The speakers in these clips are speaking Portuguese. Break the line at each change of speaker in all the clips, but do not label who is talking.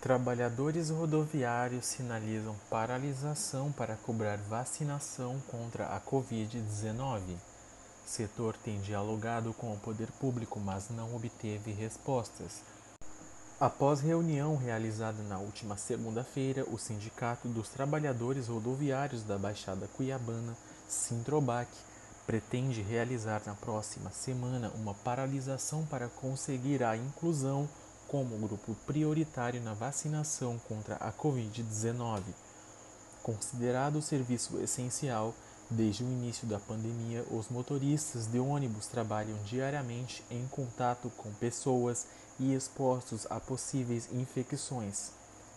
Trabalhadores rodoviários sinalizam paralisação para cobrar vacinação contra a Covid-19. Setor tem dialogado com o poder público, mas não obteve respostas. Após reunião realizada na última segunda-feira, o Sindicato dos Trabalhadores Rodoviários da Baixada Cuiabana, Sintrobac, pretende realizar na próxima semana uma paralisação para conseguir a inclusão como grupo prioritário na vacinação contra a Covid-19. Considerado serviço essencial, desde o início da pandemia, os motoristas de ônibus trabalham diariamente em contato com pessoas e expostos a possíveis infecções.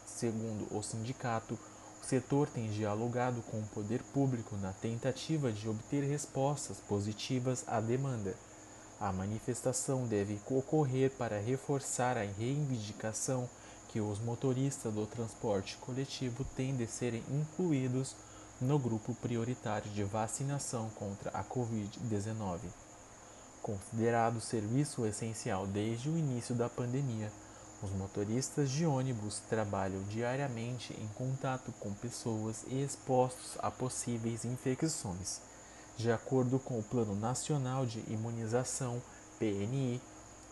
Segundo o sindicato, o setor tem dialogado com o poder público na tentativa de obter respostas positivas à demanda. A manifestação deve ocorrer para reforçar a reivindicação que os motoristas do transporte coletivo têm de serem incluídos no grupo prioritário de vacinação contra a Covid-19. Considerado serviço essencial desde o início da pandemia, os motoristas de ônibus trabalham diariamente em contato com pessoas expostas a possíveis infecções. De acordo com o Plano Nacional de Imunização, PNI,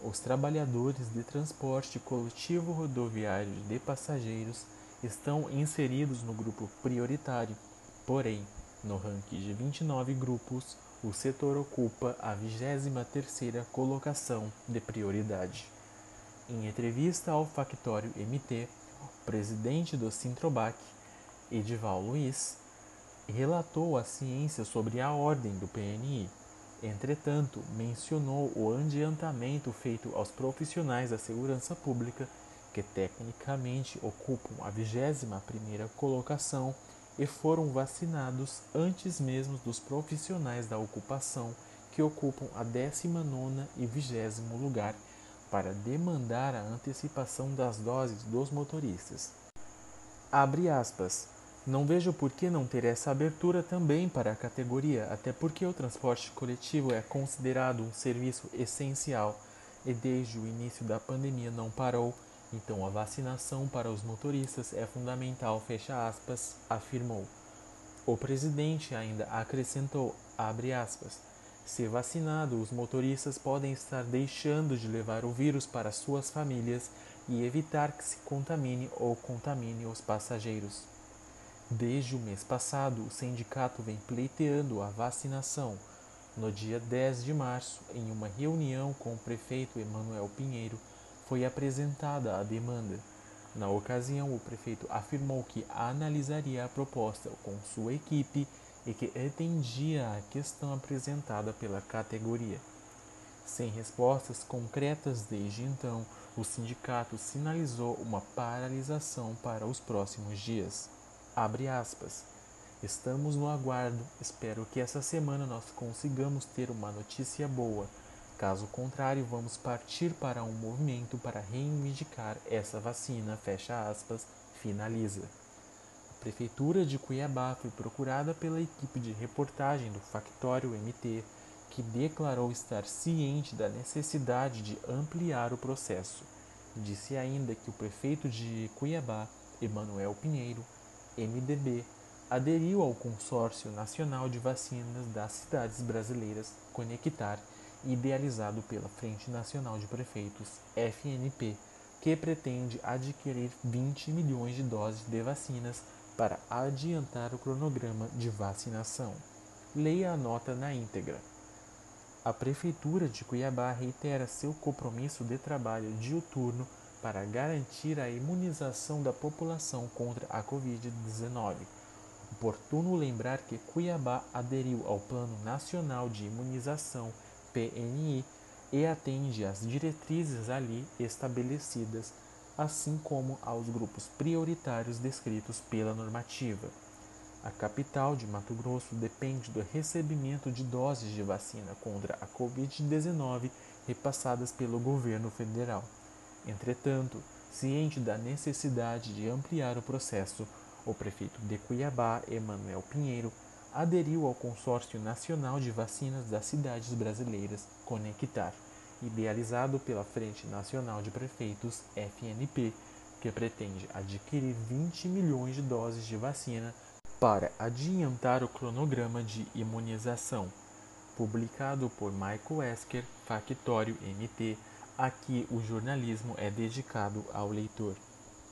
os trabalhadores de transporte coletivo rodoviário de passageiros estão inseridos no grupo prioritário. Porém, no ranking de 29 grupos, o setor ocupa a 23ª colocação de prioridade. Em entrevista ao Factório MT, o presidente do Sintrobac, Edival Luiz, relatou a ciência sobre a ordem do PNI. Entretanto, mencionou o adiantamento feito aos profissionais da segurança pública, que tecnicamente ocupam a 21ª colocação e foram vacinados antes mesmo dos profissionais da ocupação, que ocupam a 19ª e 20 lugar, para demandar a antecipação das doses dos motoristas. Abre aspas. Não vejo por que não ter essa abertura também para a categoria, até porque o transporte coletivo é considerado um serviço essencial e desde o início da pandemia não parou, então a vacinação para os motoristas é fundamental, fecha aspas, afirmou. O presidente ainda acrescentou, abre aspas, se vacinado, os motoristas podem estar deixando de levar o vírus para suas famílias e evitar que se contamine ou contamine os passageiros. Desde o mês passado, o sindicato vem pleiteando a vacinação. No dia 10 de março, em uma reunião com o prefeito Emanuel Pinheiro, foi apresentada a demanda. Na ocasião, o prefeito afirmou que analisaria a proposta com sua equipe e que atendia à questão apresentada pela categoria. Sem respostas concretas desde então, o sindicato sinalizou uma paralisação para os próximos dias. Abre aspas. Estamos no aguardo. Espero que essa semana nós consigamos ter uma notícia boa. Caso contrário, vamos partir para um movimento para reivindicar essa vacina. Fecha aspas. Finaliza. A Prefeitura de Cuiabá foi procurada pela equipe de reportagem do Factório MT, que declarou estar ciente da necessidade de ampliar o processo. Disse ainda que o prefeito de Cuiabá, Emanuel Pinheiro, MDB, aderiu ao Consórcio Nacional de Vacinas das Cidades Brasileiras, Conectar, idealizado pela Frente Nacional de Prefeitos, FNP, que pretende adquirir 20 milhões de doses de vacinas para adiantar o cronograma de vacinação. Leia a nota na íntegra. A Prefeitura de Cuiabá reitera seu compromisso de trabalho diuturno para garantir a imunização da população contra a Covid-19. Oportuno lembrar que Cuiabá aderiu ao Plano Nacional de Imunização PNI e atende às diretrizes ali estabelecidas, assim como aos grupos prioritários descritos pela normativa. A capital de Mato Grosso depende do recebimento de doses de vacina contra a Covid-19 repassadas pelo governo federal. Entretanto, ciente da necessidade de ampliar o processo, o prefeito de Cuiabá, Emanuel Pinheiro, aderiu ao Consórcio Nacional de Vacinas das Cidades Brasileiras, Conectar, idealizado pela Frente Nacional de Prefeitos, FNP, que pretende adquirir 20 milhões de doses de vacina para adiantar o cronograma de imunização, publicado por Michael Esker, Factório MT. Aqui o jornalismo é dedicado ao leitor.